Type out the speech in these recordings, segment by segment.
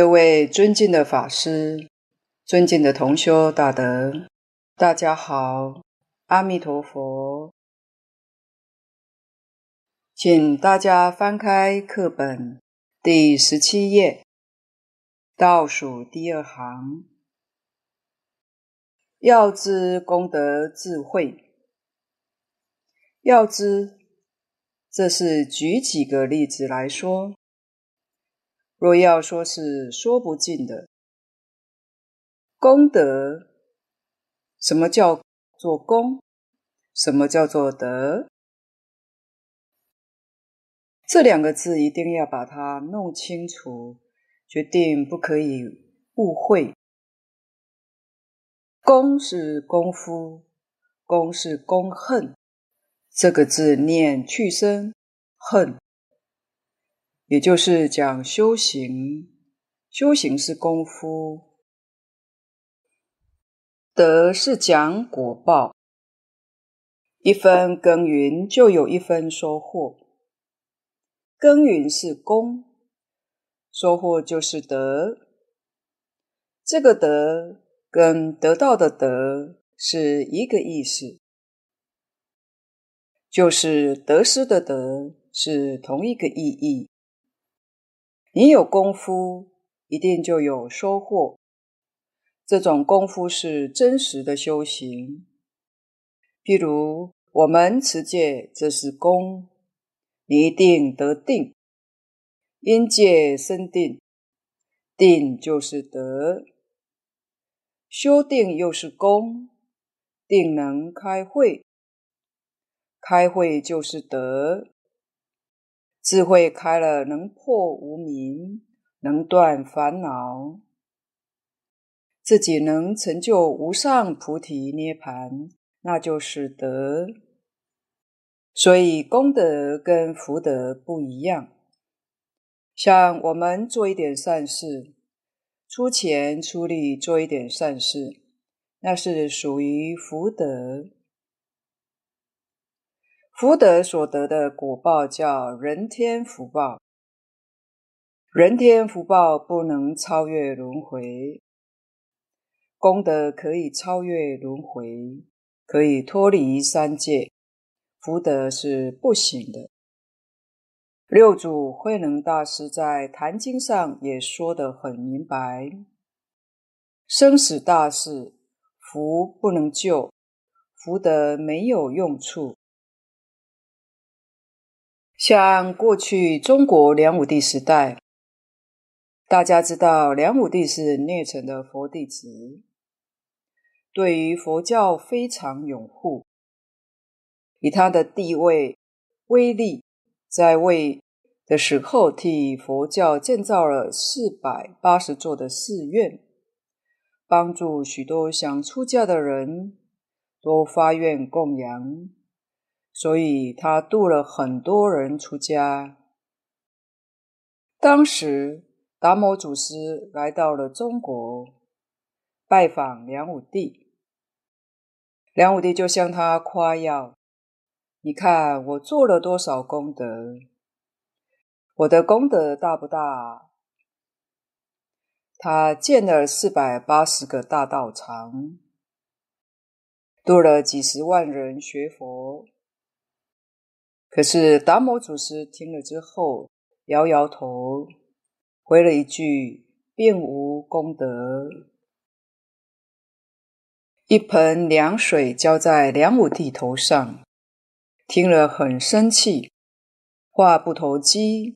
各位尊敬的法师，尊敬的同修大德，大家好，阿弥陀佛。请大家翻开课本第十七页，倒数第二行，要知功德智慧，要知，这是举几个例子来说。若要说是说不尽的功德，什么叫做功？什么叫做德？这两个字一定要把它弄清楚，决定不可以误会。功是功夫，功是功恨，这个字念去声，恨。也就是讲修行，修行是功夫；德是讲果报，一分耕耘就有一分收获。耕耘是功，收获就是德。这个德跟得到的德是一个意思，就是得失的得是同一个意义。你有功夫，一定就有收获。这种功夫是真实的修行。譬如我们持戒，这是功，你一定得定。因戒生定，定就是德。修定又是功，定能开会，开会就是德。智慧开了，能破无明，能断烦恼，自己能成就无上菩提涅盘，那就是德。所以功德跟福德不一样。像我们做一点善事，出钱出力做一点善事，那是属于福德。福德所得的果报叫人天福报，人天福报不能超越轮回，功德可以超越轮回，可以脱离三界，福德是不行的。六祖慧能大师在《坛经》上也说得很明白：生死大事，福不能救，福德没有用处。像过去中国梁武帝时代，大家知道梁武帝是啮尘的佛弟子，对于佛教非常拥护，以他的地位、威力，在位的时候替佛教建造了四百八十座的寺院，帮助许多想出家的人都发愿供养。所以他度了很多人出家。当时达摩祖师来到了中国，拜访梁武帝。梁武帝就向他夸耀：“你看我做了多少功德？我的功德大不大？”他建了四百八十个大道场，度了几十万人学佛。可是达摩祖师听了之后，摇摇头，回了一句：“并无功德。”一盆凉水浇在梁武帝头上，听了很生气，话不投机，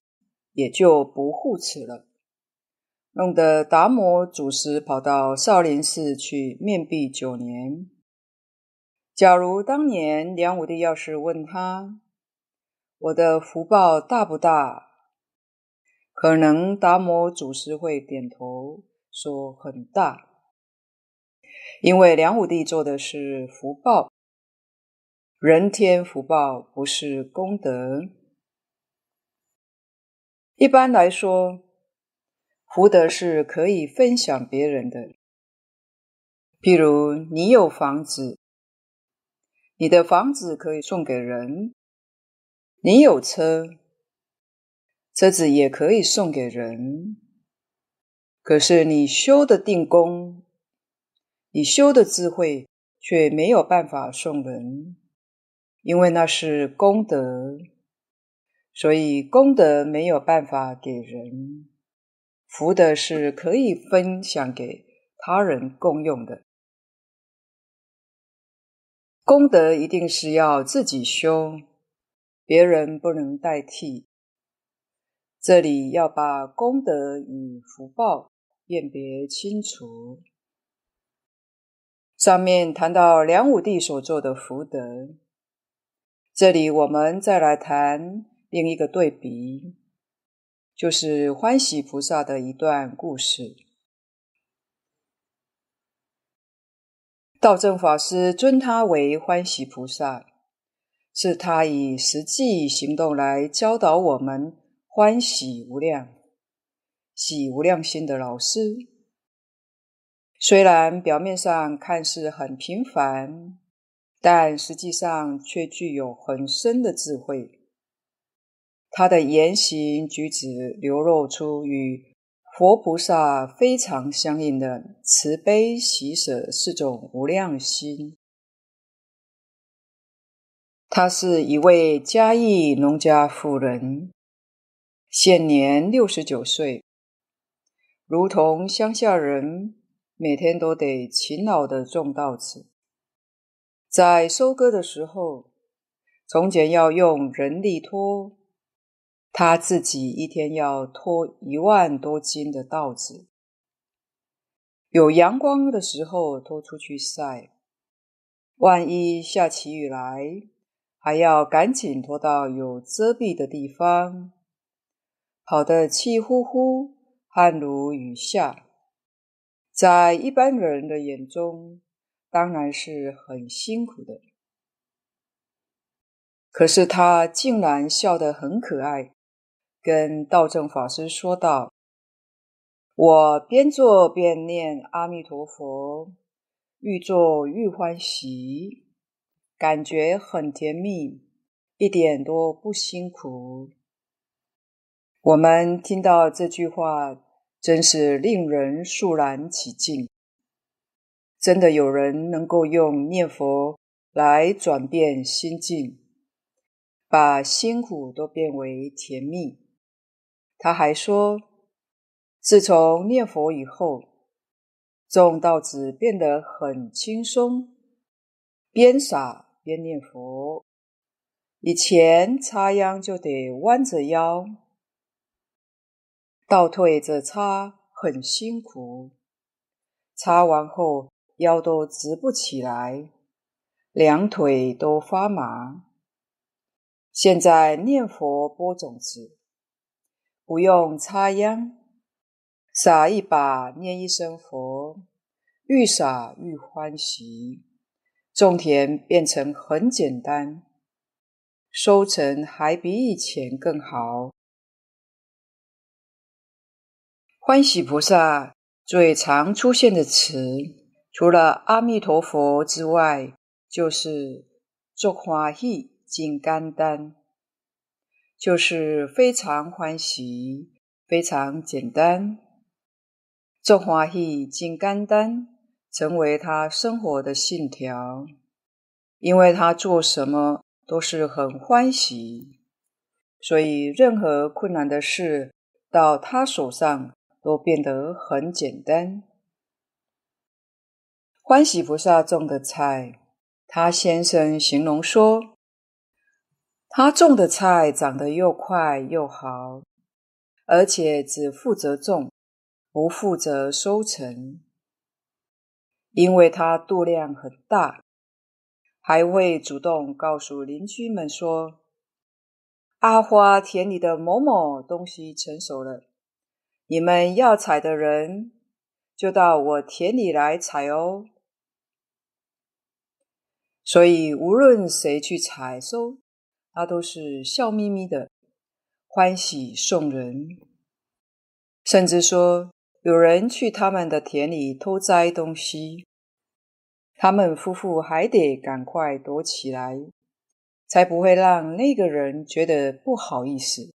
也就不护持了，弄得达摩祖师跑到少林寺去面壁九年。假如当年梁武帝要是问他，我的福报大不大？可能达摩祖师会点头说很大，因为梁武帝做的是福报，人天福报不是功德。一般来说，福德是可以分享别人的。譬如你有房子，你的房子可以送给人。你有车，车子也可以送给人。可是你修的定功，你修的智慧，却没有办法送人，因为那是功德，所以功德没有办法给人。福德是可以分享给他人共用的，功德一定是要自己修，别人不能代替。这里要把功德与福报辨别清楚。上面谈到梁武帝所做的福德，这里我们再来谈另一个对比，就是欢喜菩萨的一段故事。道正法师尊他为欢喜菩萨，是他以实际行动来教导我们。欢喜无量、喜无量心的老师，虽然表面上看似很平凡，但实际上却具有很深的智慧。他的言行举止流露出与佛菩萨非常相应的慈悲喜舍四种无量心。他是一位嘉义农家妇人。现年六十九岁，如同乡下人，每天都得勤劳的种稻子。在收割的时候，从前要用人力拖，他自己一天要拖一万多斤的稻子。有阳光的时候拖出去晒，万一下起雨来，还要赶紧拖到有遮蔽的地方。跑得气呼呼，汗如雨下，在一般人的眼中，当然是很辛苦的。可是他竟然笑得很可爱，跟道正法师说道：“我边做边念阿弥陀佛，愈做愈欢喜，感觉很甜蜜，一点都不辛苦。”我们听到这句话，真是令人肃然起敬。真的有人能够用念佛来转变心境，把辛苦都变为甜蜜。他还说，自从念佛以后，种稻子变得很轻松，边撒边念佛。以前插秧就得弯着腰。倒退着插很辛苦，插完后腰都直不起来，两腿都发麻。现在念佛播种子，不用插秧，撒一把念一声佛，愈撒愈欢喜，种田变成很简单，收成还比以前更好。欢喜菩萨最常出现的词，除了阿弥陀佛之外，就是作欢喜真简单，就是非常欢喜，非常简单。作欢喜真简单，成为他生活的信条，因为他做什么都是很欢喜，所以任何困难的事到他手上，都变得很简单。欢喜菩萨种的菜，他先生形容说，他种的菜长得又快又好，而且只负责种，不负责收成，因为他度量很大，还会主动告诉邻居们说：“阿花田里的某某东西成熟了。”你们要采的人，就到我田里来采哦。所以无论谁去采收，他都是笑眯眯的，欢喜送人。甚至说，有人去他们的田里偷摘东西，他们夫妇还得赶快躲起来，才不会让那个人觉得不好意思。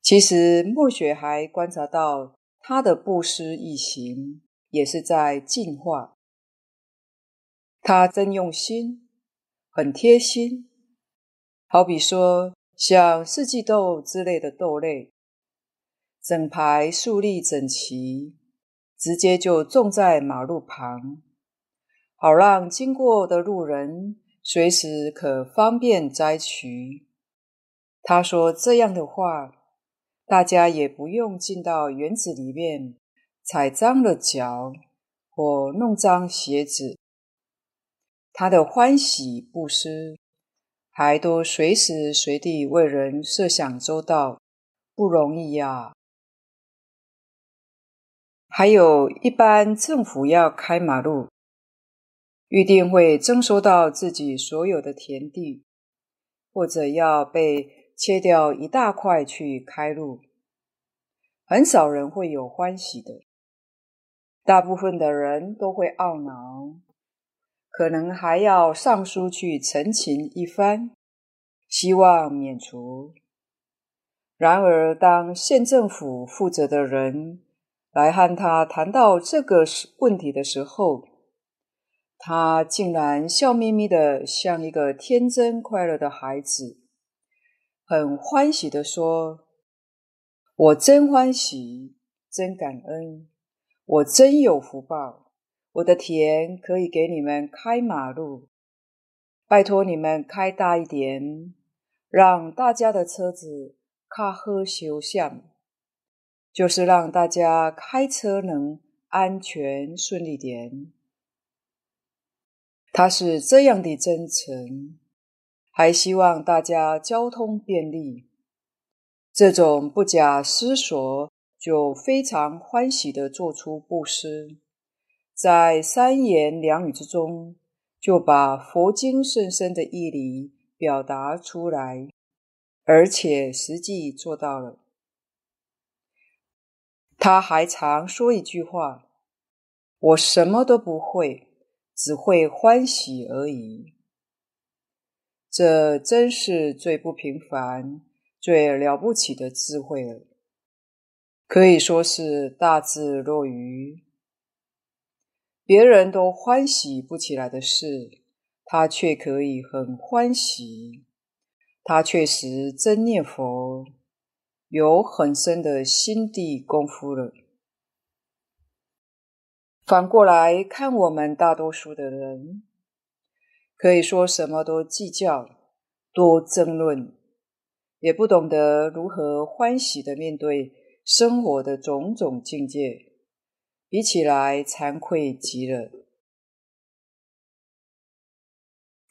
其实，墨雪还观察到他的布施一行也是在进化。他真用心，很贴心。好比说，像四季豆之类的豆类，整排竖立整齐，直接就种在马路旁，好让经过的路人随时可方便摘取。他说这样的话，大家也不用进到园子里面踩脏了脚或弄脏鞋子。他的欢喜布施，还都随时随地为人设想周到，不容易呀。还有一般政府要开马路，预定会征收到自己所有的田地，或者要被。切掉一大块去开路，很少人会有欢喜的，大部分的人都会懊恼，可能还要上书去陈情一番，希望免除。然而，当县政府负责的人来和他谈到这个问题的时候，他竟然笑眯眯的，像一个天真快乐的孩子。很欢喜的说：“我真欢喜，真感恩，我真有福报。我的田可以给你们开马路，拜托你们开大一点，让大家的车子卡喝修巷，就是让大家开车能安全顺利点。”他是这样的真诚。还希望大家交通便利，这种不假思索就非常欢喜的做出布施，在三言两语之中就把佛经甚深的义理表达出来，而且实际做到了。他还常说一句话：“我什么都不会，只会欢喜而已。”这真是最不平凡、最了不起的智慧了，可以说是大智若愚。别人都欢喜不起来的事，他却可以很欢喜。他确实真念佛，有很深的心地功夫了。反过来看，我们大多数的人。可以说什么都计较，多争论，也不懂得如何欢喜地面对生活的种种境界，比起来惭愧极了。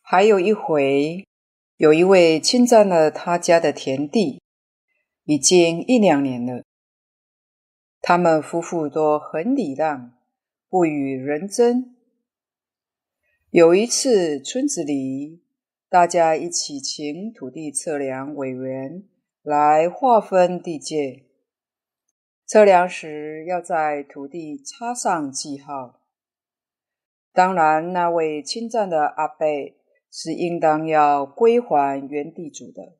还有一回，有一位侵占了他家的田地，已经一两年了。他们夫妇都很礼让，不与人争。有一次，村子里大家一起请土地测量委员来划分地界。测量时要在土地插上记号。当然，那位侵占的阿贝是应当要归还原地主的，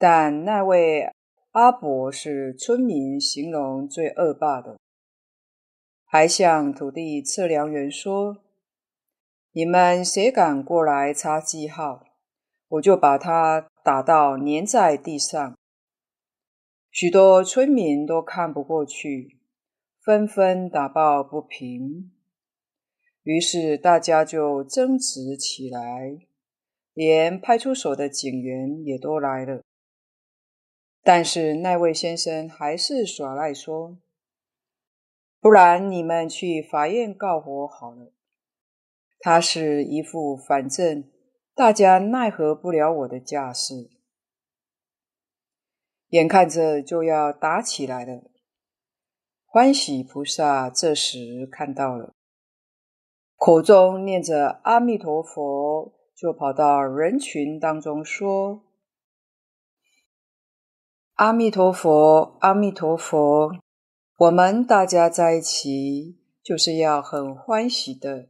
但那位阿伯是村民形容最恶霸的，还向土地测量员说。你们谁敢过来插记号，我就把他打到粘在地上。许多村民都看不过去，纷纷打抱不平。于是大家就争执起来，连派出所的警员也都来了。但是那位先生还是耍赖说：“不然你们去法院告我好了。”他是一副反正大家奈何不了我的架势，眼看着就要打起来了。欢喜菩萨这时看到了，口中念着阿弥陀佛，就跑到人群当中说：“阿弥陀佛，阿弥陀佛，我们大家在一起就是要很欢喜的。”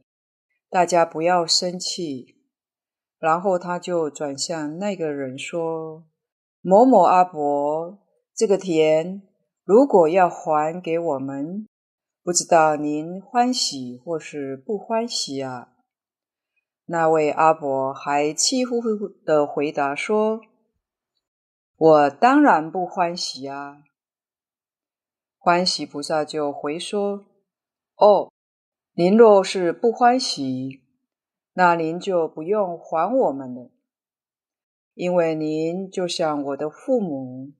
大家不要生气，然后他就转向那个人说：“某某阿伯，这个田，如果要还给我们，不知道您欢喜或是不欢喜啊？”那位阿伯还气呼呼的回答说：“我当然不欢喜啊！”欢喜菩萨就回说：“哦，您若是不欢喜，那您就不用还我们了，因为您就像我的父母，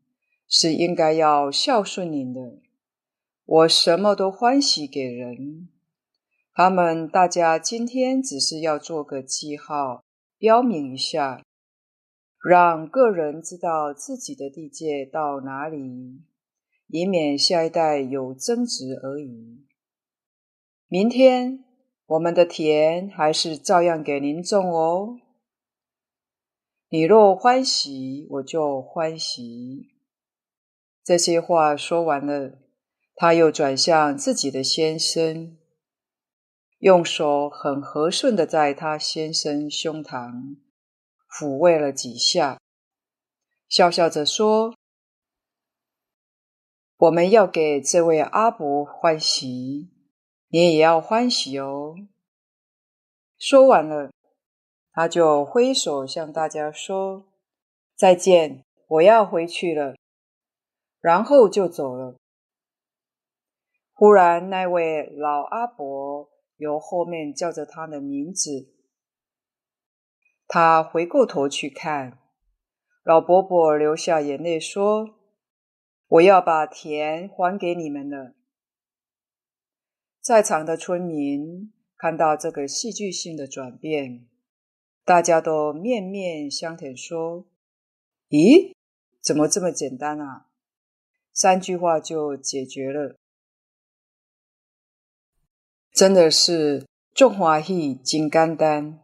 是应该要孝顺您的。我什么都欢喜给人。”他们大家今天只是要做个记号，标明一下，让个人知道自己的地界到哪里，以免下一代有争执而已。明天我们的田还是照样给您种哦。你若欢喜，我就欢喜。这些话说完了，他又转向自己的先生。用手很和顺地在他先生胸膛抚慰了几下，笑笑着说：“我们要给这位阿伯欢喜，你也要欢喜哦。”说完了，他就挥手向大家说：“再见，我要回去了。”然后就走了。忽然，那位老阿伯。由后面叫着他的名字，他回过头去看，老伯伯流下眼泪说：“我要把田还给你们了。”在场的村民看到这个戏剧性的转变，大家都面面相讥，说：“咦，怎么这么简单啊？三句话就解决了。”真的是众欢喜真简单，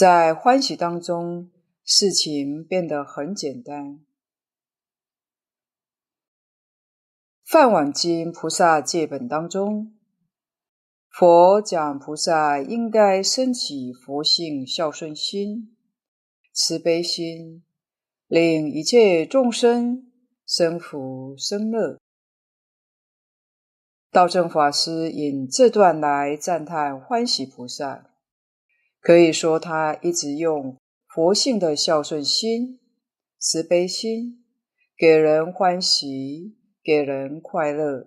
在欢喜当中，事情变得很简单。《梵网经·菩萨戒本》当中，佛讲菩萨应该升起佛性孝顺心、慈悲心，令一切众生生福生乐。道正法师引这段来赞叹欢喜菩萨，可以说他一直用佛性的孝顺心、慈悲心，给人欢喜，给人快乐。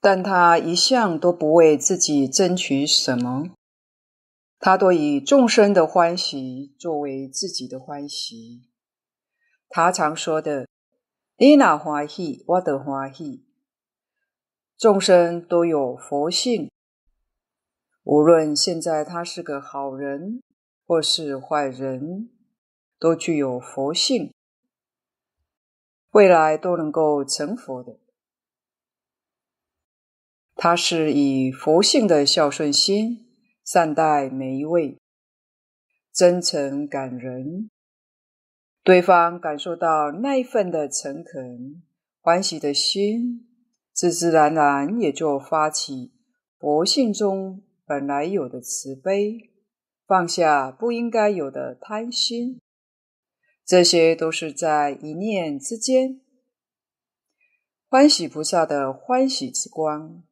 但他一向都不为自己争取什么，他都以众生的欢喜作为自己的欢喜。他常说的：“你若欢喜，我就欢喜。”众生都有佛性，无论现在他是个好人或是坏人，都具有佛性，未来都能够成佛的。他是以佛性的孝顺心善待每一位，真诚感人，对方感受到那一份的诚恳欢喜的心。自自然然也就发起佛性中本来有的慈悲，放下不应该有的贪心，这些都是在一念之间。欢喜菩萨的欢喜之光，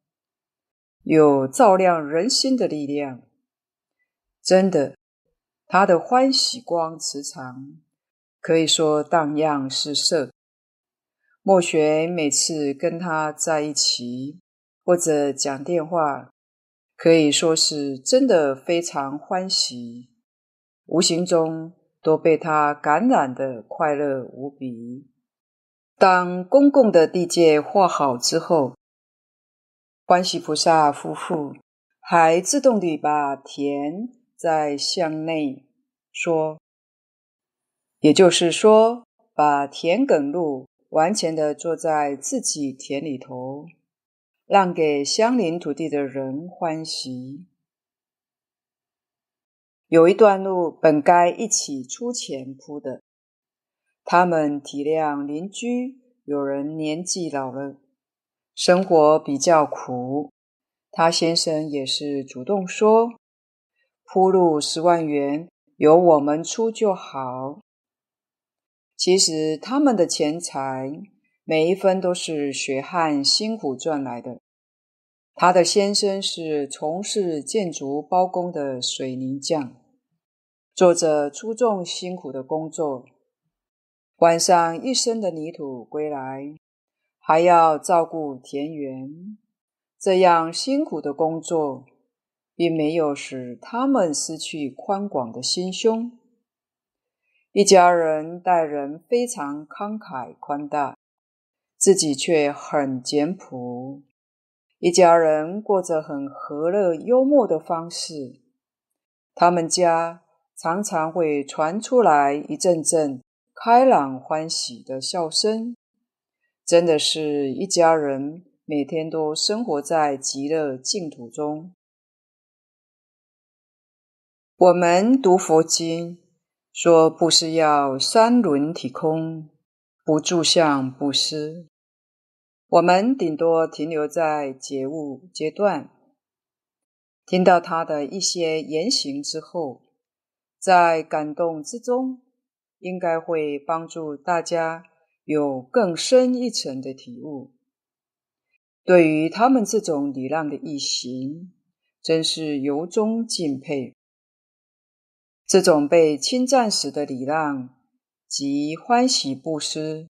有照亮人心的力量。真的，他的欢喜光磁场，可以说荡漾四射。莫学每次跟他在一起，或者讲电话，可以说是真的非常欢喜，无形中都被他感染的快乐无比。当公共的地界画好之后，欢喜菩萨夫妇还自动地把田再向内说，也就是说，把田埂路。完全的坐在自己田里头，让给相邻土地的人欢喜。有一段路本该一起出钱铺的，他们体谅邻居，有人年纪老了，生活比较苦，他先生也是主动说，铺路十万元，由我们出就好。其实他们的钱财每一分都是血汗辛苦赚来的。他的先生是从事建筑包工的水泥匠，做着粗重辛苦的工作，晚上一身的泥土归来，还要照顾田园。这样辛苦的工作，并没有使他们失去宽广的心胸。一家人待人非常慷慨宽大。自己却很简朴，一家人过着很和乐幽默的方式。他们家常常会传出来一阵阵开朗欢喜的笑声，真的是一家人每天都生活在极乐净土中。我们读佛经说，不是要三轮体空，不住相布施。我们顶多停留在觉悟阶段，听到他的一些言行之后，在感动之中，应该会帮助大家有更深一层的体悟。对于他们这种礼让的义行，真是由衷敬佩。这种被侵占时的礼让及欢喜布施。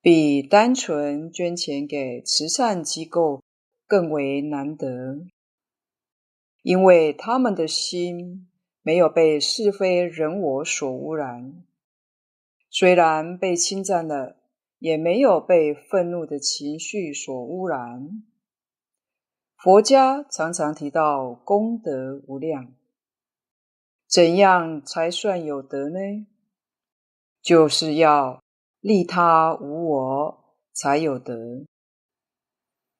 比单纯捐钱给慈善机构更为难得，因为他们的心没有被是非人我所污染，虽然被侵占了，也没有被愤怒的情绪所污染。佛家常常提到功德无量，怎样才算有德呢？就是要利他无我，才有德，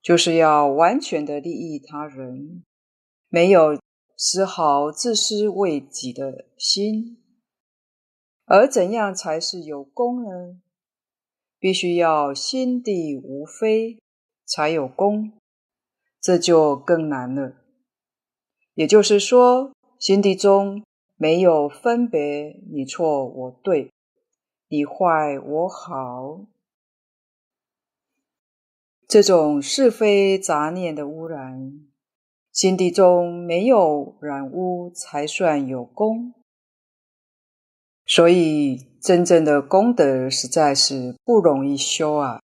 就是要完全的利益他人，没有丝毫自私为己的心。而怎样才是有功呢？必须要心地无非，才有功，这就更难了。也就是说，心地中没有分别你错我对。你坏我好，这种是非杂念的污染，心地中没有染污，才算有功。所以，真正的功德实在是不容易修啊，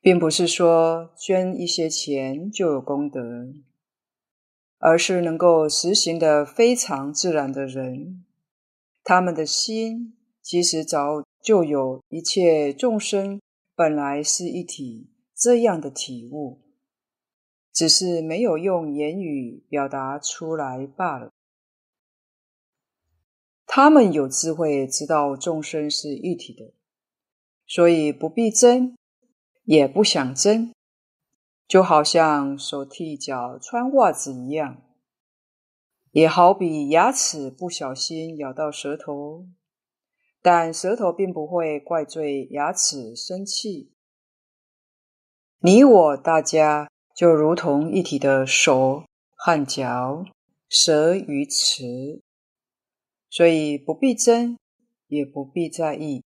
并不是说捐一些钱就有功德，而是能够实行的非常自然的人，他们的心。其实早就有一切众生本来是一体这样的体悟，只是没有用言语表达出来罢了。他们有智慧，知道众生是一体的，所以不必争，也不想争，就好像手替脚穿袜子一样，也好比牙齿不小心咬到舌头。但舌头并不会怪罪牙齿生气。你我大家就如同一体的手和脚、舌与齿，所以不必争，也不必在意。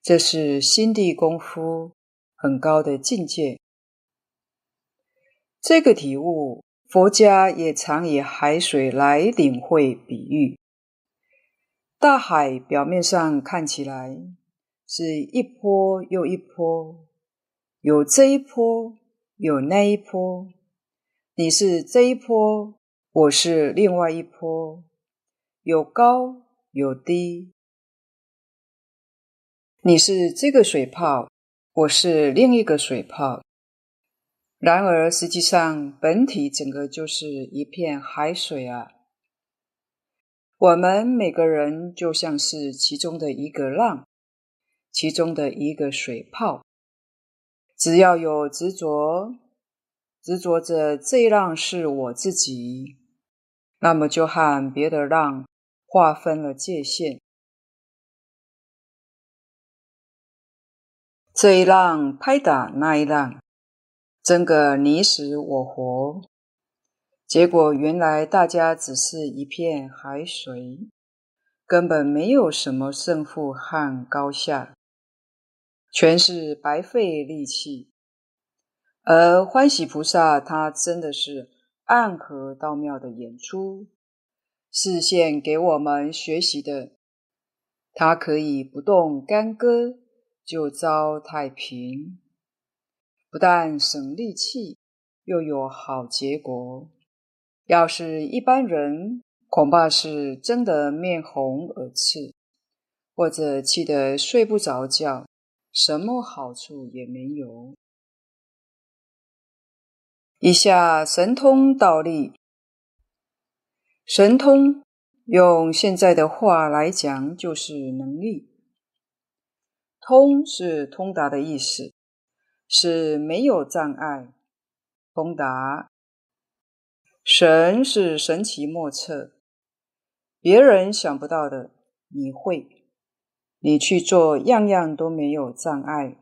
这是心地功夫很高的境界。这个体悟，佛家也常以海水来领会比喻。大海表面上看起来是一波又一波，有这一波，有那一波。你是这一波，我是另外一波，有高有低。你是这个水泡，我是另一个水泡。然而实际上，本体整个就是一片海水啊。我们每个人就像是其中的一个浪，其中的一个水泡。只要有执着，执着着这一浪是我自己，那么就和别的浪划分了界限。这一浪拍打那一浪，争个你死我活。结果原来大家只是一片海水，根本没有什么胜负和高下。全是白费力气。而欢喜菩萨，他真的是暗合道妙的演出，示现给我们学习的。他可以不动干戈就遭太平，不但省力气，又有好结果。要是一般人，恐怕是真的面红耳赤，或者气得睡不着觉，什么好处也没有。以下神通道力，神通用现在的话来讲，就是能力。通是通达的意思，是没有障碍，通达。神是神奇莫测，别人想不到的，你会，你去做，样样都没有障碍，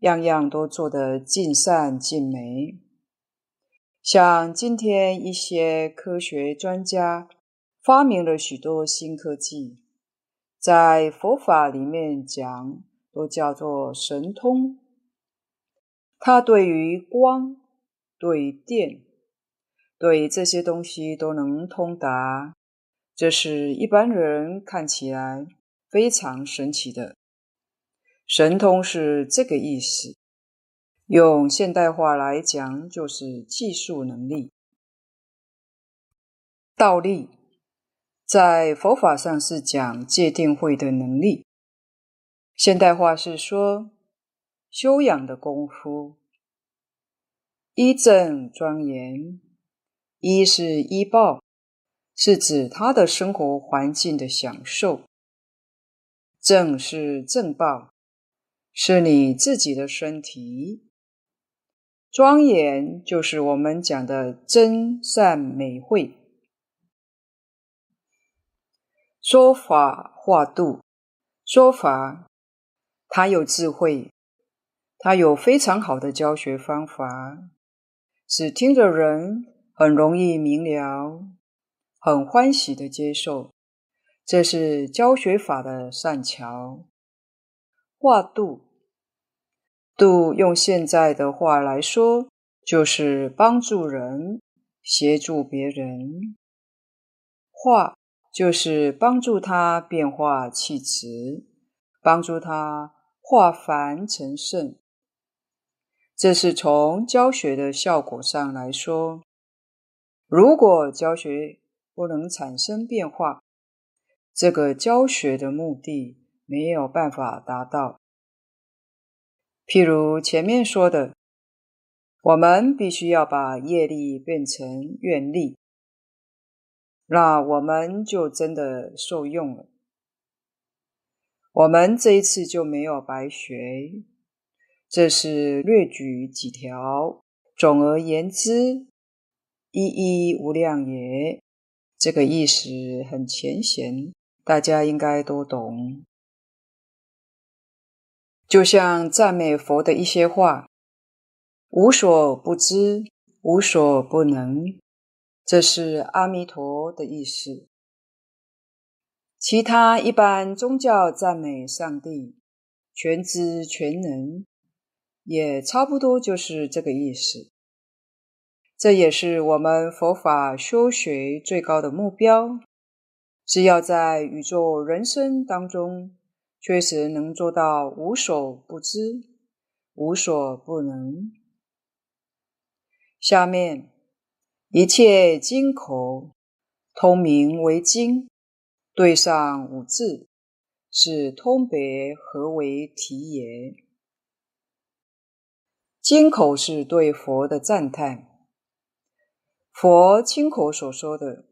样样都做得尽善尽美。像今天一些科学专家发明了许多新科技，在佛法里面讲，都叫做神通。它对于光、对电、对这些东西都能通达，这是一般人看起来非常神奇的。神通是这个意思。用现代话来讲，就是技术能力。道力在佛法上是讲界定慧的能力，现代话是说修养的功夫。一正庄严，一是医报，是指他的生活环境的享受；正是正报，是你自己的身体。庄严就是我们讲的真善美慧。说法化度，说法，他有智慧，他有非常好的教学方法，使听的人很容易明了，很欢喜的接受。这是教学法的善巧。化度。度用现在的话来说，就是帮助人、协助别人。化就是帮助他变化气质，帮助他化凡成圣。这是从教学的效果上来说，如果教学不能产生变化，这个教学的目的没有办法达到。譬如前面说的，我们必须要把业力变成愿力，那我们就真的受用了。我们这一次就没有白学，这是略举几条。总而言之，一一无量也，这个意思很浅显，大家应该都懂。就像赞美佛的一些话，无所不知，无所不能，这是阿弥陀的意思。其他一般宗教赞美上帝全知全能，也差不多就是这个意思。这也是我们佛法修学最高的目标，是要在宇宙人生当中。确实能做到无所不知，无所不能。下面一切经口通名为经，对上五字是通别何为题也。经口是对佛的赞叹，佛亲口所说的，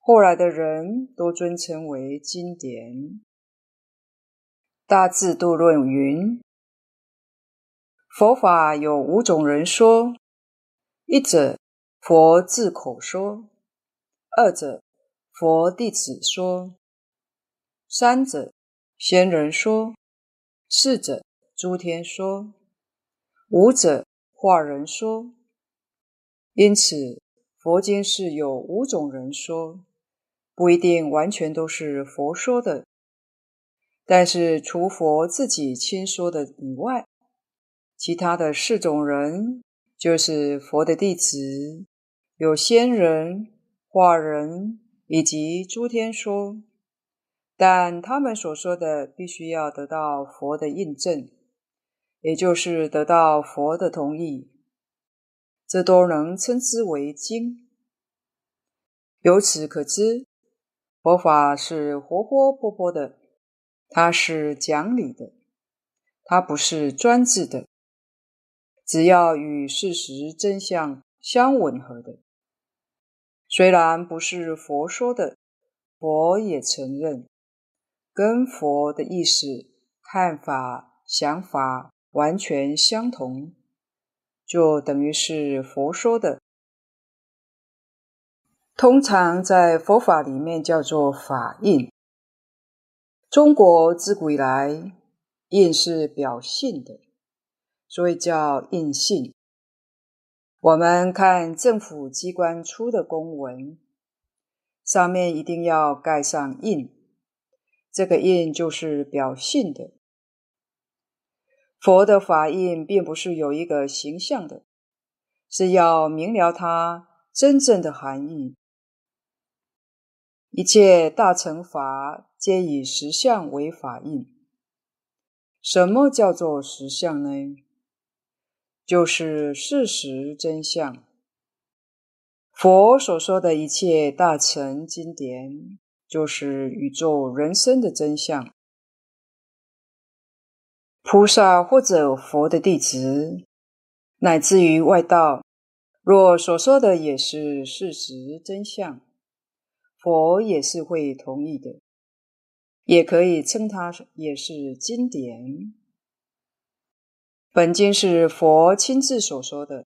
后来的人都尊称为经典。大智度论云：佛法有五种人说：一者，佛自口说；二者，佛弟子说；三者，仙人说；四者，诸天说；五者，化人说。因此，佛经是有五种人说，不一定完全都是佛说的。但是除佛自己亲说的以外，其他的四种人，就是佛的弟子，有仙人、化人以及诸天说，但他们所说的必须要得到佛的印证，也就是得到佛的同意，这都能称之为经。由此可知，佛法是活活泼泼的，它是讲理的，它不是专制的。只要与事实真相相吻合的，虽然不是佛说的，佛也承认，跟佛的意思、看法、想法完全相同，就等于是佛说的。通常在佛法里面叫做法印。中国自古以来，印是表信的。所以叫印信。我们看政府机关出的公文，上面一定要盖上印，这个印就是表信的。佛的法印并不是有一个形象的，是要明了它真正的含义。一切大乘法皆以实相为法印。什么叫做实相呢？就是事实真相。佛所说的一切大乘经典，就是宇宙人生的真相。菩萨或者佛的弟子，乃至于外道，若所说的也是事实真相，佛也是会同意的，也可以称它也是经典。本经是佛亲自所说的，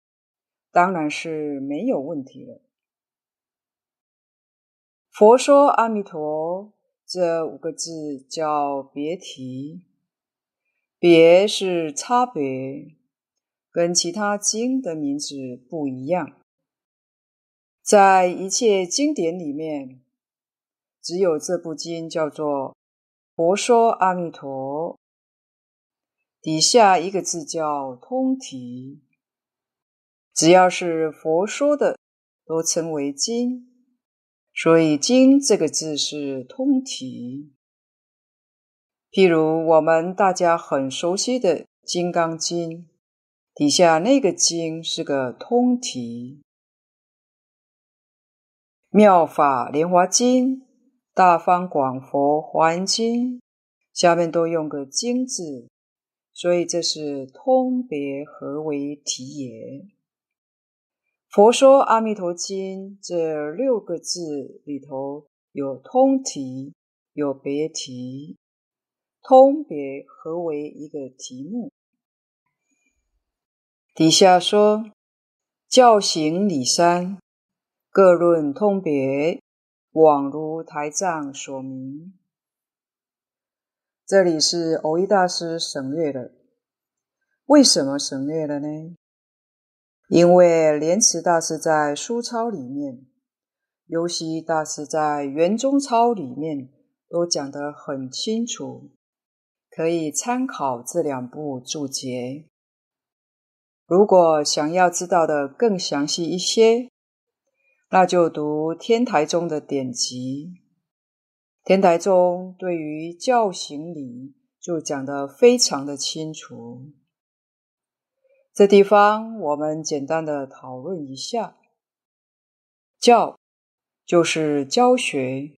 当然是没有问题了。佛说阿弥陀这五个字叫别提，别是差别，跟其他经的名字不一样。在一切经典里面，只有这部经叫做佛说阿弥陀。底下一个字叫通题，只要是佛说的，都称为经，所以经这个字是通题。譬如我们大家很熟悉的《金刚经》，底下那个经是个通题，《妙法莲华经》、《大方广佛华严经》，下面都用个经字。所以这是通别合为题也。佛说《阿弥陀经》这六个字里头有通题，有别题，通别合为一个题目。底下说教行理三，各论通别，往如台藏所明。这里是蕅益大师省略了，为什么省略了呢？因为莲池大师在书抄里面，幽西大师在圆中抄里面都讲得很清楚，可以参考这两部注解。如果想要知道的更详细一些，那就读天台宗的典籍。天台宗对于教行理就讲得非常的清楚。这地方我们简单的讨论一下，教就是教学，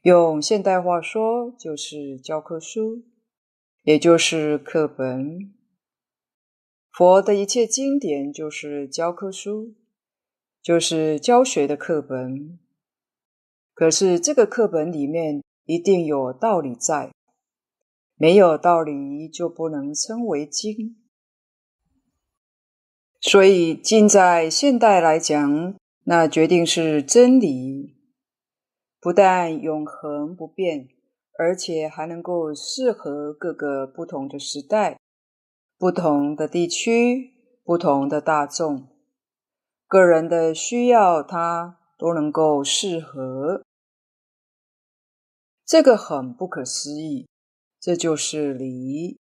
用现代话说就是教科书，也就是课本。佛的一切经典就是教科书，就是教学的课本。可是这个课本里面一定有道理在，没有道理就不能称为经。所以经在现代来讲，那决定是真理，不但永恒不变，而且还能够适合各个不同的时代、不同的地区、不同的大众，个人的需要，它都能够适合。这个很不可思议，这就是理。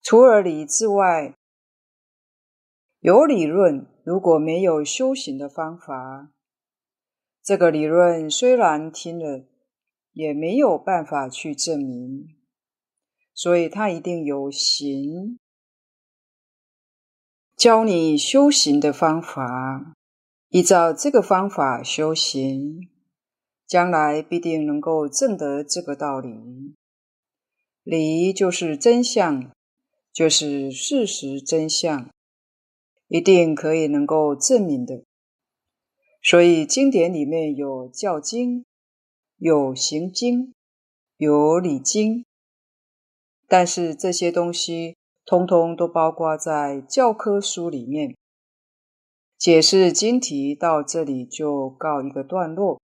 除了理之外，有理论，如果没有修行的方法，这个理论虽然听了，也没有办法去证明，所以它一定有行，教你修行的方法，依照这个方法修行，将来必定能够证得这个道理。理就是真相。就是事实真相，一定可以能够证明的。所以经典里面有教经、有行经、有理经，但是这些东西通通都包括在教科书里面。解释经题到这里就告一个段落。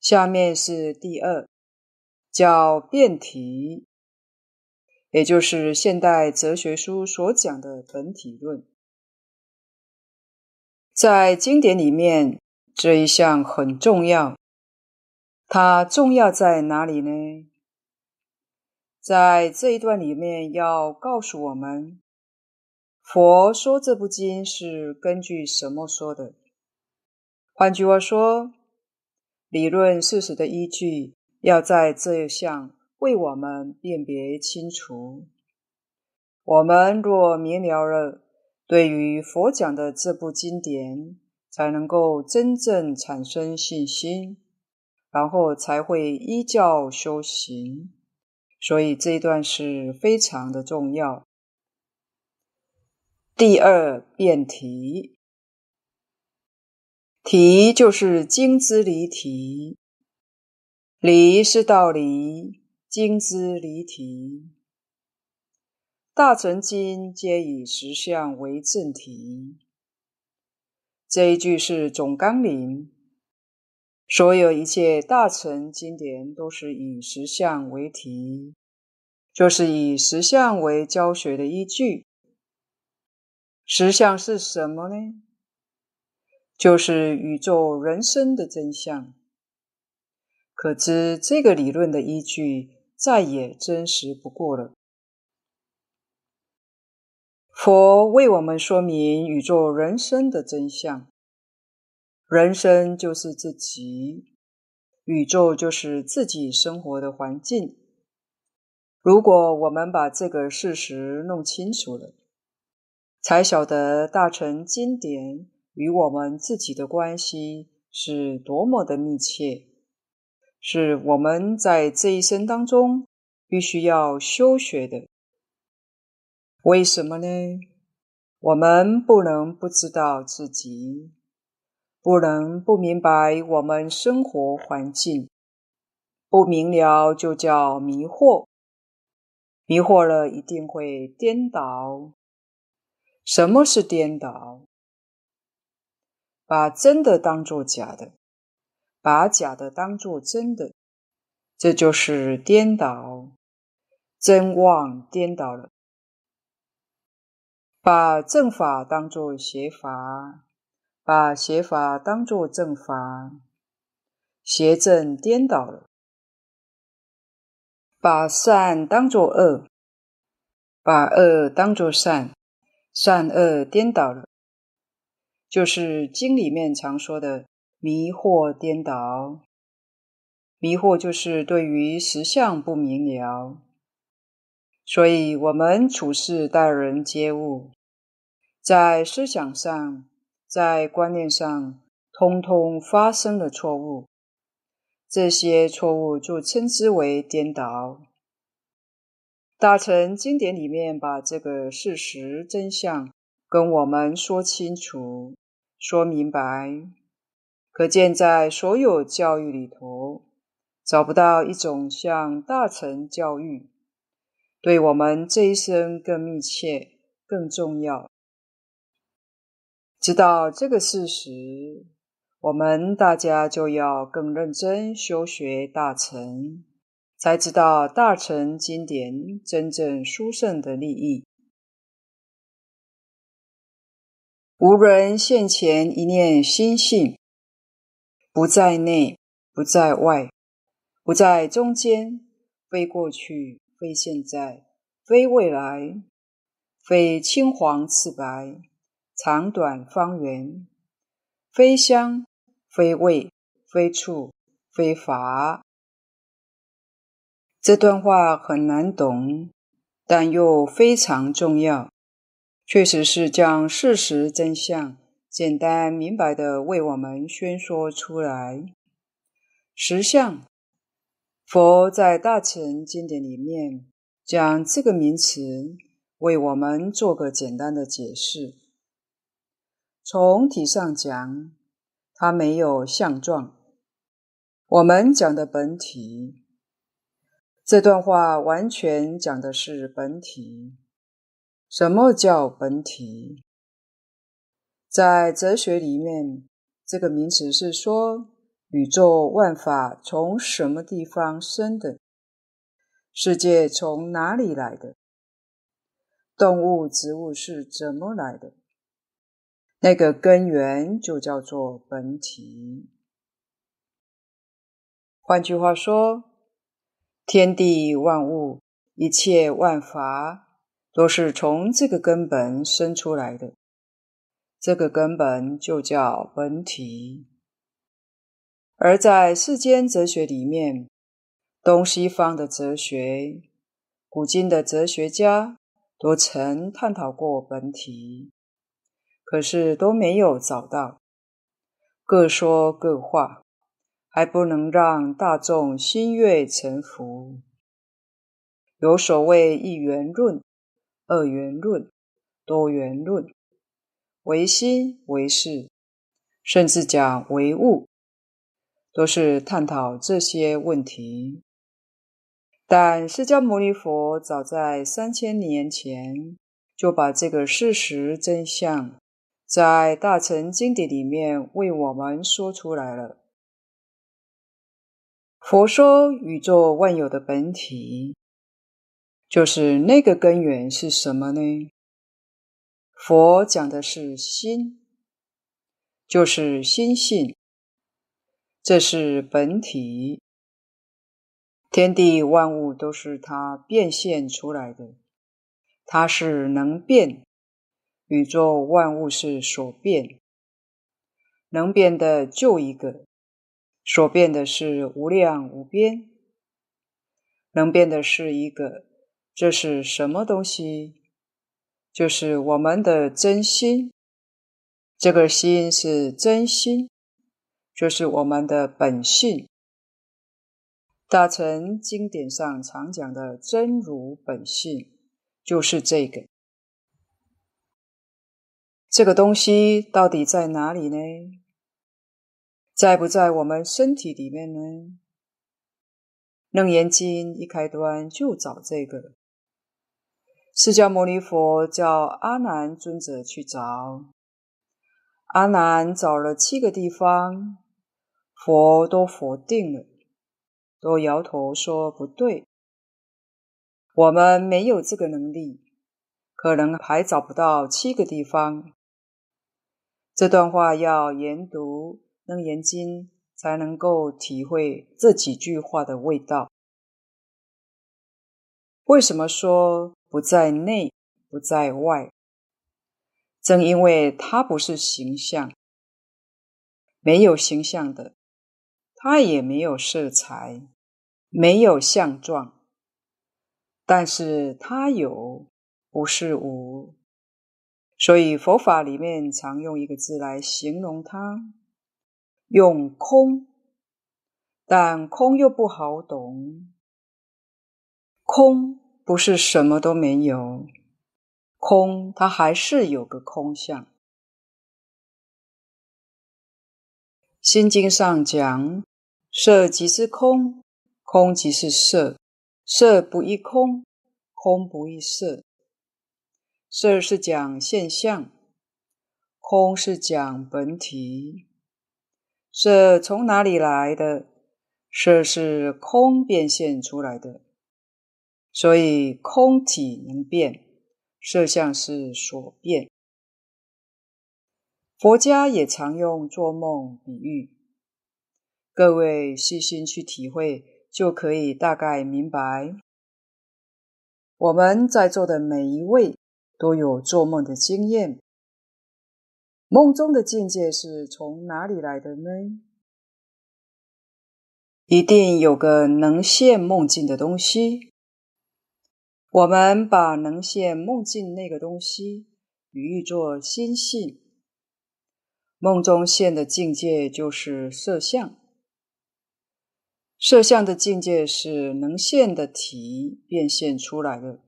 下面是第二，叫辩题。也就是现代哲学书所讲的本体论，在经典里面这一项很重要。它重要在哪里呢？在这一段里面要告诉我们，佛说这部经是根据什么说的？换句话说，理论事实的依据要在这一项。为我们辨别清楚，我们若明了了，对于佛讲的这部经典，才能够真正产生信心，然后才会依教修行。所以这一段是非常的重要。第二辩题，题就是经之离题，离是道理。经之离题，大乘经皆以实相为正题。这一句是总纲领，所有一切大乘经典都是以实相为题，就是以实相为教学的依据。实相是什么呢？就是宇宙人生的真相。可知这个理论的依据。再也真实不过了。佛为我们说明宇宙人生的真相，人生就是自己，宇宙就是自己生活的环境。如果我们把这个事实弄清楚了，才晓得大乘经典与我们自己的关系是多么的密切。是我们在这一生当中必须要修学的。为什么呢？我们不能不知道自己，不能不明白我们生活环境。不明了就叫迷惑，迷惑了一定会颠倒。什么是颠倒？把真的当作假的。把假的当作真的，这就是颠倒，真妄颠倒了。把正法当作邪法，把邪法当作正法，邪正颠倒了。把善当作恶，把恶当作善，善恶颠倒了。就是经里面常说的。迷惑颠倒，迷惑就是对于实相不明了，所以我们处事待人接物，在思想上，在观念上，通通发生了错误，这些错误就称之为颠倒。大乘经典里面把这个事实真相跟我们说清楚，说明白。可见，在所有教育里头，找不到一种像大乘教育，对我们这一生更密切、更重要。知道这个事实，我们大家就要更认真修学大乘，才知道大乘经典真正殊胜的利益。无人现前一念心性。不在内，不在外，不在中间，非过去，非现在，非未来，非青黄赤白，长短方圆，非香，非味，非触，非法。这段话很难懂，但又非常重要，确实是将事实真相简单明白的为我们宣说出来。实相，佛在大乘经典里面将这个名词为我们做个简单的解释。从体上讲，它没有相状。我们讲的本体。这段话完全讲的是本体。什么叫本体？在哲学里面，这个名词是说宇宙万法从什么地方生的？世界从哪里来的？动物、植物是怎么来的？那个根源就叫做本体。换句话说，天地万物，一切万法，都是从这个根本生出来的。这个根本就叫本体。而在世间哲学里面，东西方的哲学，古今的哲学家都曾探讨过本体，可是都没有找到，各说各话。还不能让大众心悦诚服。有所谓一元论、二元论、多元论，唯心、唯识，甚至讲唯物，都是探讨这些问题。但释迦牟尼佛早在三千年前就把这个事实真相，在大乘经典里面为我们说出来了。佛说宇宙万有的本体，就是那个根源是什么呢？佛讲的是心，就是心性，这是本体。天地万物都是它变现出来的，它是能变，宇宙万物是所变，能变的就一个。所变的是无量无边，能变的是一个，这是什么东西？就是我们的真心。这个心是真心，就是我们的本性。大乘经典上常讲的真如本性，就是这个。这个东西到底在哪里呢？在不在我们身体里面呢？楞严经一开端就找这个。释迦牟尼佛叫阿难尊者去找，阿难找了七个地方，佛都否定了，都摇头说不对，我们没有这个能力，可能还找不到七个地方。这段话要研读。楞严经才能够体会这几句话的味道。为什么说不在内，不在外？正因为它不是形象，没有形象的，它也没有色彩，没有相状，但是它有，不是无。所以佛法里面常用一个字来形容它。用空，但空又不好懂。空不是什么都没有，空它还是有个空相。心经上讲，色即是空，空即是色，色不异空，空不异色。色是讲现象，空是讲本体。色从哪里来的？色是空变现出来的，所以空体能变，色相是所变。佛家也常用做梦比喻，各位细心去体会就可以大概明白。我们在座的每一位都有做梦的经验，梦中的境界是从哪里来的呢？一定有个能现梦境的东西。我们把能现梦境那个东西比喻作心性。梦中现的境界就是色相，色相的境界是能现的体变现出来的，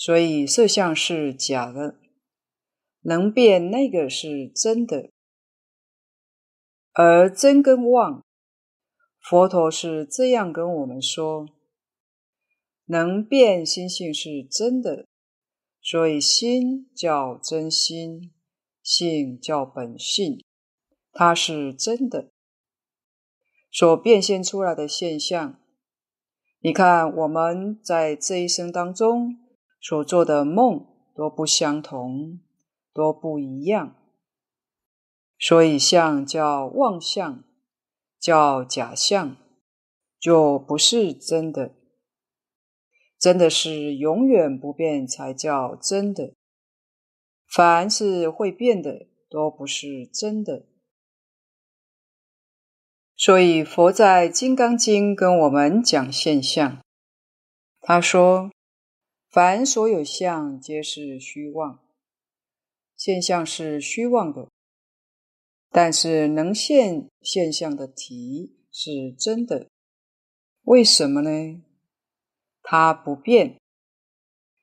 所以色相是假的，能变那个是真的，而真跟妄。佛陀是这样跟我们说：能变心性是真的，所以心叫真心，性叫本性，它是真的。所变现出来的现象，你看我们在这一生当中所做的梦都不相同，都不一样，所以相叫妄相。叫假相，就不是真的。真的是永远不变才叫真的。凡是会变的，都不是真的。所以佛在《金刚经》跟我们讲现象，他说：“凡所有相，皆是虚妄。现象是虚妄的。”但是能现现象的体是真的，为什么呢？它不变，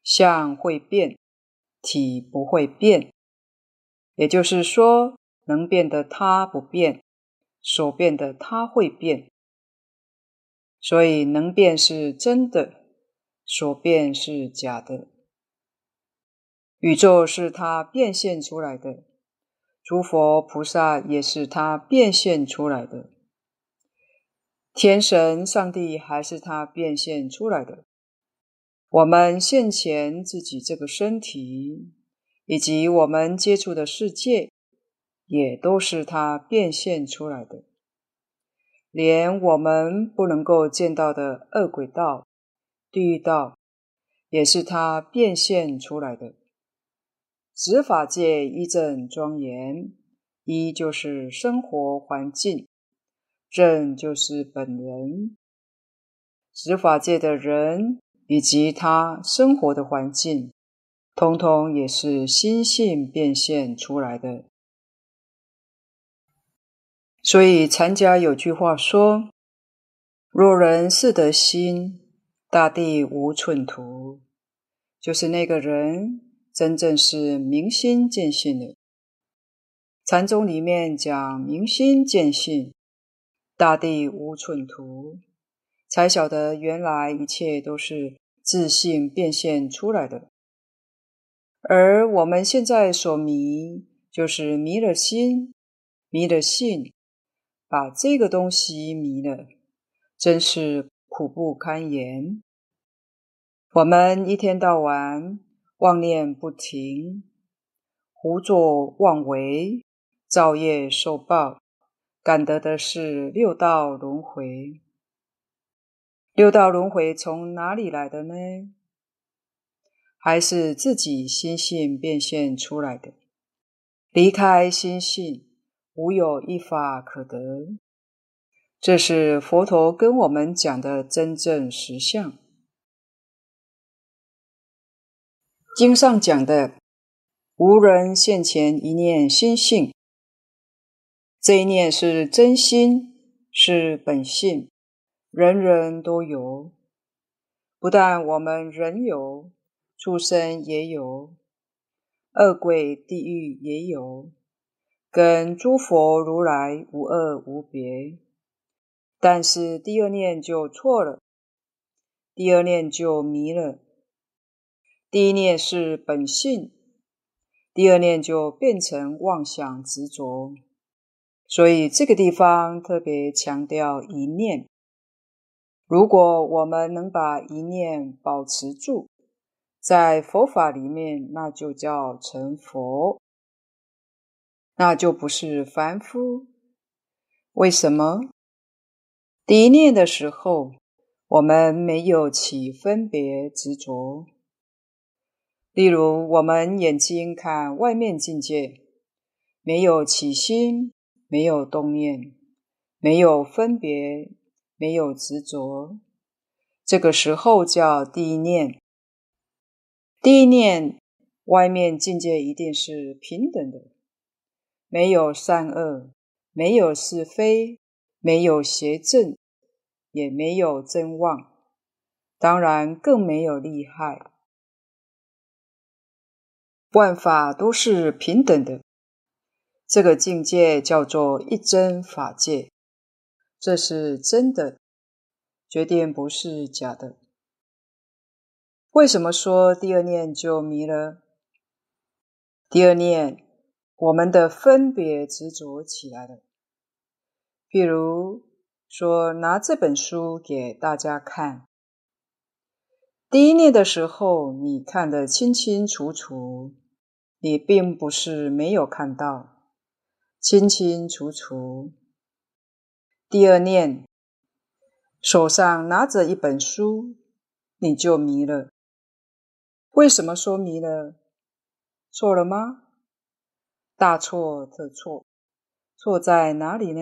相会变，体不会变。也就是说，能变的它不变，所变的它会变。所以能变是真的，所变是假的。宇宙是它变现出来的。诸佛菩萨也是他变现出来的，天神上帝还是他变现出来的。我们现前自己这个身体，以及我们接触的世界，也都是他变现出来的。连我们不能够见到的恶鬼道、地狱道，也是他变现出来的。执法界一正庄严，一就是生活环境，正就是本人。执法界的人以及他生活的环境，通通也是心性变现出来的。所以禅家有句话说：“若人是得心，大地无寸土。”就是那个人。真正是明心见性的。禅宗里面讲明心见性，大地无寸土，才晓得原来一切都是自信变现出来的。而我们现在所迷，就是迷了心，迷了性，把这个东西迷了，真是苦不堪言。我们一天到晚。妄念不停，胡作妄为，造业受报，感得的是六道轮回。六道轮回从哪里来的呢？还是自己心性变现出来的。离开心性，无有一法可得。这是佛陀跟我们讲的真正实相。经上讲的，无人现前一念心性，这一念是真心，是本性，人人都有。不但我们人有，畜生也有，恶鬼地狱也有，跟诸佛如来无二无别。但是第二念就错了，第二念就迷了。第一念是本性，第二念就变成妄想执着，所以这个地方特别强调一念。如果我们能把一念保持住，在佛法里面，那就叫成佛，那就不是凡夫。为什么？第一念的时候，我们没有起分别执着。例如，我们眼睛看外面境界，没有起心，没有动念，没有分别，没有执着，这个时候叫第一念。第一念，外面境界一定是平等的，没有善恶，没有是非，没有邪正，也没有真妄，当然更没有利害。万法都是平等的，这个境界叫做一真法界，这是真的，决定不是假的。为什么说第二念就迷了？第二念，我们的分别执着起来了。譬如说，拿这本书给大家看，第一念的时候，你看得清清楚楚，你并不是没有看到，清清楚楚。第二念，手上拿着一本书，你就迷了。为什么说迷了？错了吗？大错特错，错在哪里呢？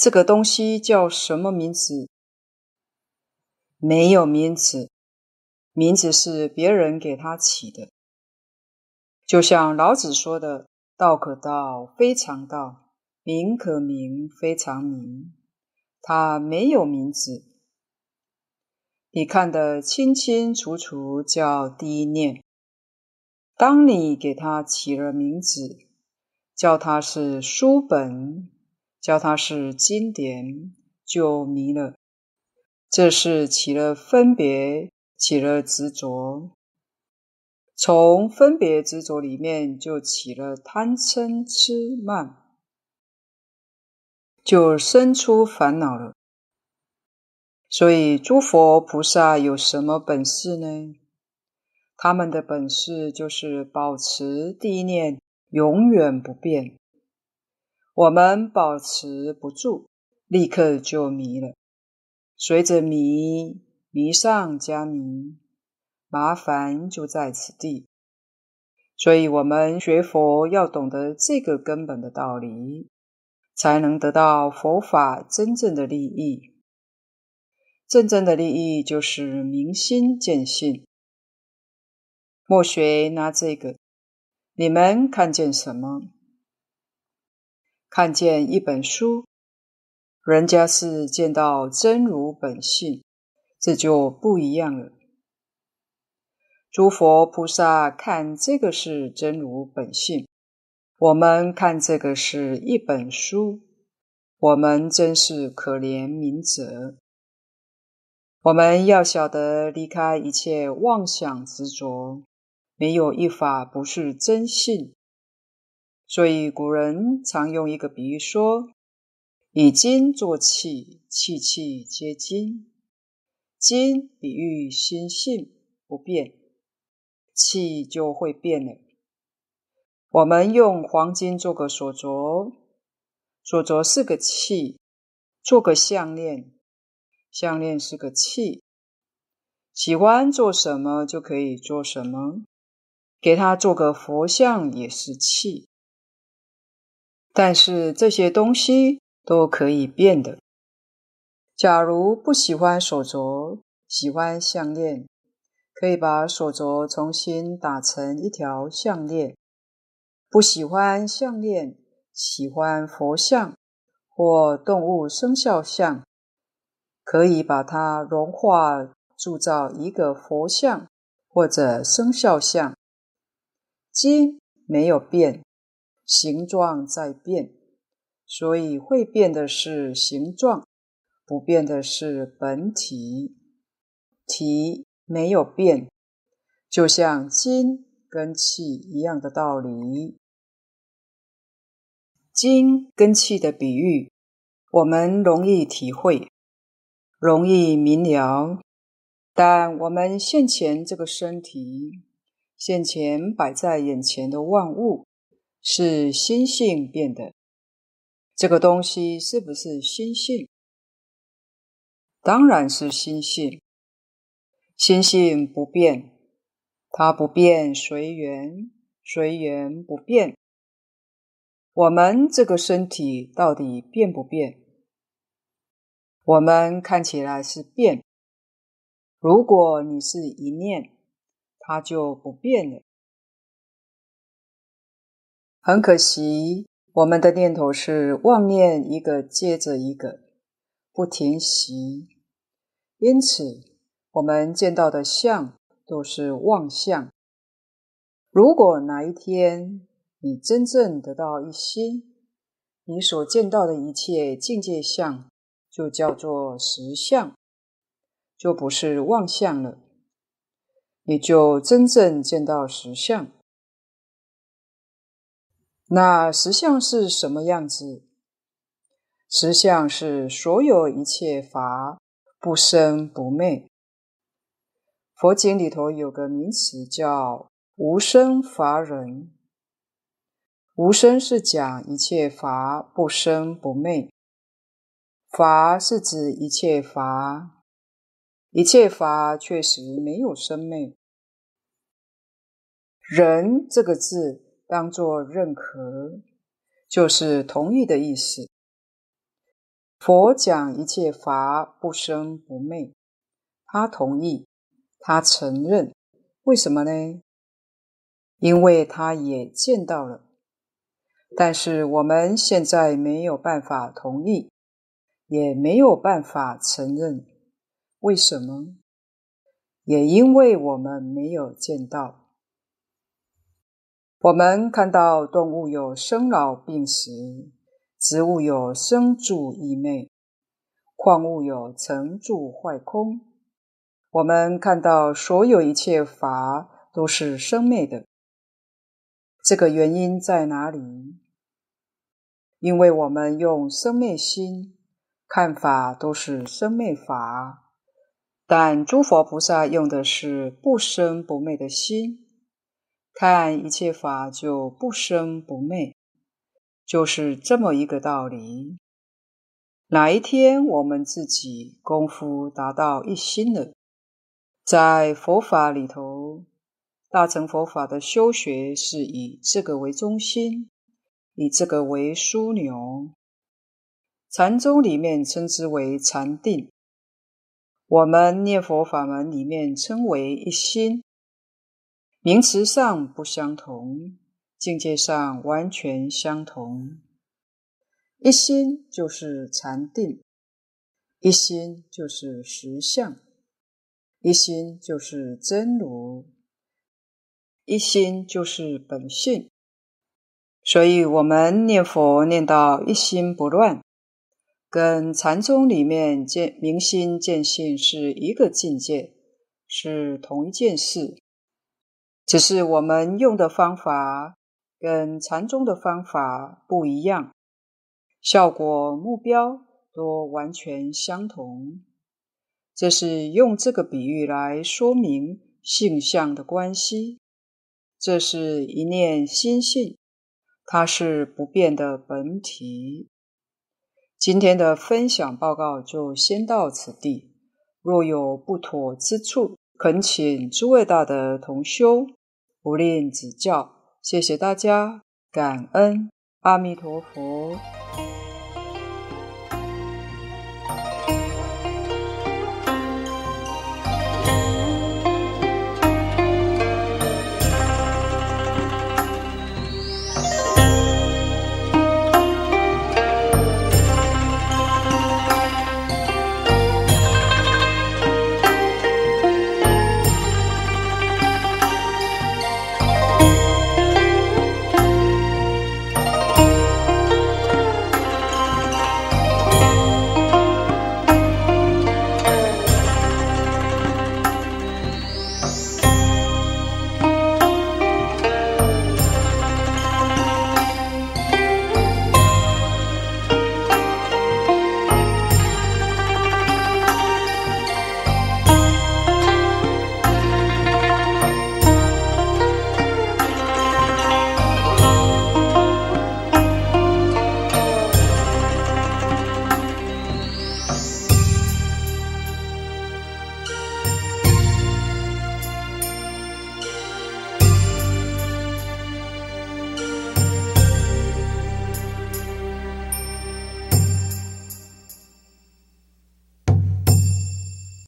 这个东西叫什么名字？没有名字，名字是别人给他起的。就像老子说的：“道可道，非常道；名可名，非常名。”它没有名字。你看得清清楚楚，叫第一念。当你给它起了名字，叫它是书本，教他是经典，就迷了。这是起了分别，起了执着。从分别执着里面，就起了贪嗔痴慢，就生出烦恼了。所以，诸佛菩萨有什么本事呢？他们的本事就是保持第一念永远不变。我们保持不住，立刻就迷了。随着迷，迷上加迷，麻烦就在此地。所以，我们学佛要懂得这个根本的道理，才能得到佛法真正的利益。真正的利益就是明心见性。莫学拿这个，你们看见什么？看见一本书，人家是见到真如本性，这就不一样了。诸佛菩萨看这个是真如本性，我们看这个是一本书，我们真是可怜明者。我们要晓得离开一切妄想执着，没有一法不是真性。所以古人常用一个比喻说：“以金作器，器器皆金。”金比喻心性不变，器就会变了。我们用黄金做个锁镯，锁镯是个器，做个项链。项链是个器，喜欢做什么就可以做什么，给他做个佛像也是器。但是这些东西都可以变的。假如不喜欢手镯，喜欢项链，可以把手镯重新打成一条项链；不喜欢项链，喜欢佛像或动物生肖像。可以把它融化，铸造一个佛像或者生肖像。金没有变，形状在变，所以会变的是形状，不变的是本体。体没有变，就像金跟气一样的道理。金跟气的比喻，我们容易体会。容易明了，但我们现前这个身体，现前摆在眼前的万物，是心性变的。这个东西是不是心性？当然是心性。心性不变，它不变随缘，随缘不变。我们这个身体到底变不变？我们看起来是变。如果你是一念，它就不变了。很可惜，我们的念头是妄念，一个接着一个，不停息。因此，我们见到的相都是妄相。如果哪一天你真正得到一心，你所见到的一切境界相就叫做实相，就不是妄相了。你就真正见到实相。那实相是什么样子？实相是所有一切法不生不灭。佛经里头有个名词叫无生法忍。无生是讲一切法不生不灭，法是指一切法，一切法确实没有生灭。忍这个字当作认可，就是同意的意思。佛讲一切法不生不灭，他同意。他承认，为什么呢？因为他也见到了，但是我们现在没有办法同意，也没有办法承认。为什么？也因为我们没有见到。我们看到动物有生老病死，植物有生住异灭，矿物有成住坏空。我们看到所有一切法都是生灭的，这个原因在哪里？因为我们用生灭心看法都是生灭法，但诸佛菩萨用的是不生不灭的心，看一切法就不生不灭，就是这么一个道理。哪一天我们自己功夫达到一心了？在佛法里头，大乘佛法的修学是以这个为中心，以这个为枢纽。禅宗里面称之为禅定，我们念佛法门里面称为一心。名词上不相同，境界上完全相同。一心就是禅定，一心就是实相。一心就是真如，一心就是本性，所以我们念佛念到一心不乱，跟禅宗里面见明心见性是一个境界，是同一件事，只是我们用的方法跟禅宗的方法不一样，效果目标都完全相同。这是用这个比喻来说明性相的关系。这是一念心性，它是不变的本体。今天的分享报告就先到此地。若有不妥之处，恳请诸位大德同修不吝指教。谢谢大家，感恩阿弥陀佛。